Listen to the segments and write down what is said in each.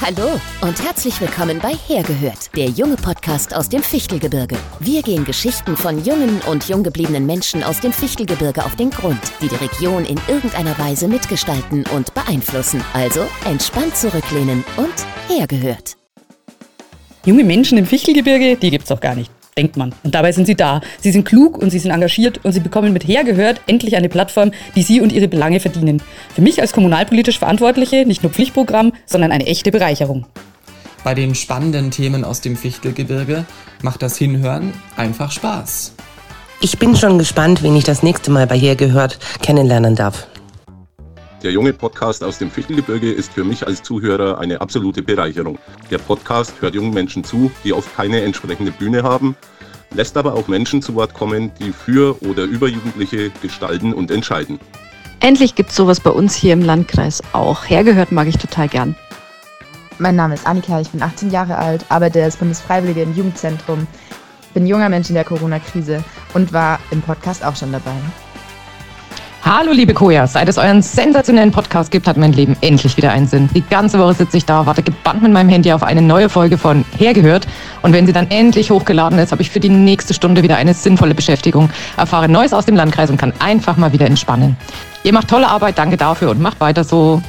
Hallo und herzlich willkommen bei Hergehört, der junge Podcast aus dem Fichtelgebirge. Wir gehen Geschichten von jungen und jung gebliebenen Menschen aus dem Fichtelgebirge auf den Grund, die die Region in irgendeiner Weise mitgestalten und beeinflussen. Also entspannt zurücklehnen und Hergehört. Junge Menschen im Fichtelgebirge, die gibt's doch gar nicht denkt man. Und dabei sind sie da. Sie sind klug und sie sind engagiert und sie bekommen mit hergehört endlich eine Plattform, die sie und ihre Belange verdienen. Für mich als kommunalpolitisch Verantwortliche nicht nur Pflichtprogramm, sondern eine echte Bereicherung. Bei den spannenden Themen aus dem Fichtelgebirge macht das Hinhören einfach Spaß. Ich bin schon gespannt, wen ich das nächste Mal bei Hergehört kennenlernen darf. Der junge Podcast aus dem Fichtelgebirge ist für mich als Zuhörer eine absolute Bereicherung. Der Podcast hört jungen Menschen zu, die oft keine entsprechende Bühne haben, lässt aber auch Menschen zu Wort kommen, die für oder über Jugendliche gestalten und entscheiden. Endlich gibt es sowas bei uns hier im Landkreis auch. Hergehört mag ich total gern. Mein Name ist Annika, ich bin 18 Jahre alt, arbeite als Bundesfreiwillige im Jugendzentrum, bin junger Mensch in der Corona-Krise und war im Podcast auch schon dabei. Hallo liebe Koja, seit es euren sensationellen Podcast gibt, hat mein Leben endlich wieder einen Sinn. Die ganze Woche sitze ich da, warte gebannt mit meinem Handy auf eine neue Folge von Hergehört. Und wenn sie dann endlich hochgeladen ist, habe ich für die nächste Stunde wieder eine sinnvolle Beschäftigung, erfahre Neues aus dem Landkreis und kann einfach mal wieder entspannen. Ihr macht tolle Arbeit, danke dafür und macht weiter so.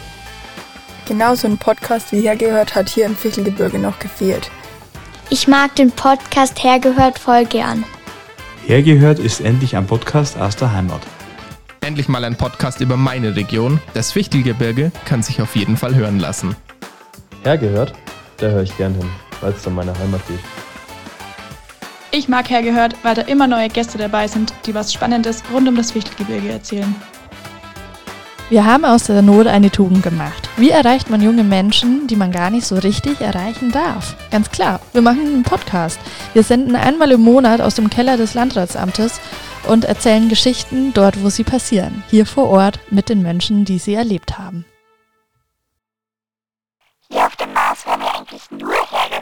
Genauso ein Podcast wie Hergehört hat hier im Fichtelgebirge noch gefehlt. Ich mag den Podcast Hergehört voll gern. Hergehört ist endlich ein Podcast aus der Heimat. Endlich mal ein Podcast über meine Region. Das Fichtelgebirge kann sich auf jeden Fall hören lassen. Hergehört? Da höre ich gern hin, weil es um meine Heimat geht. Ich mag Hergehört, weil da immer neue Gäste dabei sind, die was Spannendes rund um das Fichtelgebirge erzählen. Wir haben aus der Not eine Tugend gemacht. Wie erreicht man junge Menschen, die man gar nicht so richtig erreichen darf? Ganz klar, wir machen einen Podcast. Wir senden einmal im Monat aus dem Keller des Landratsamtes und erzählen Geschichten dort, wo sie passieren, hier vor Ort mit den Menschen, die sie erlebt haben. Hier auf dem Mars werden wir eigentlich nur überhaupt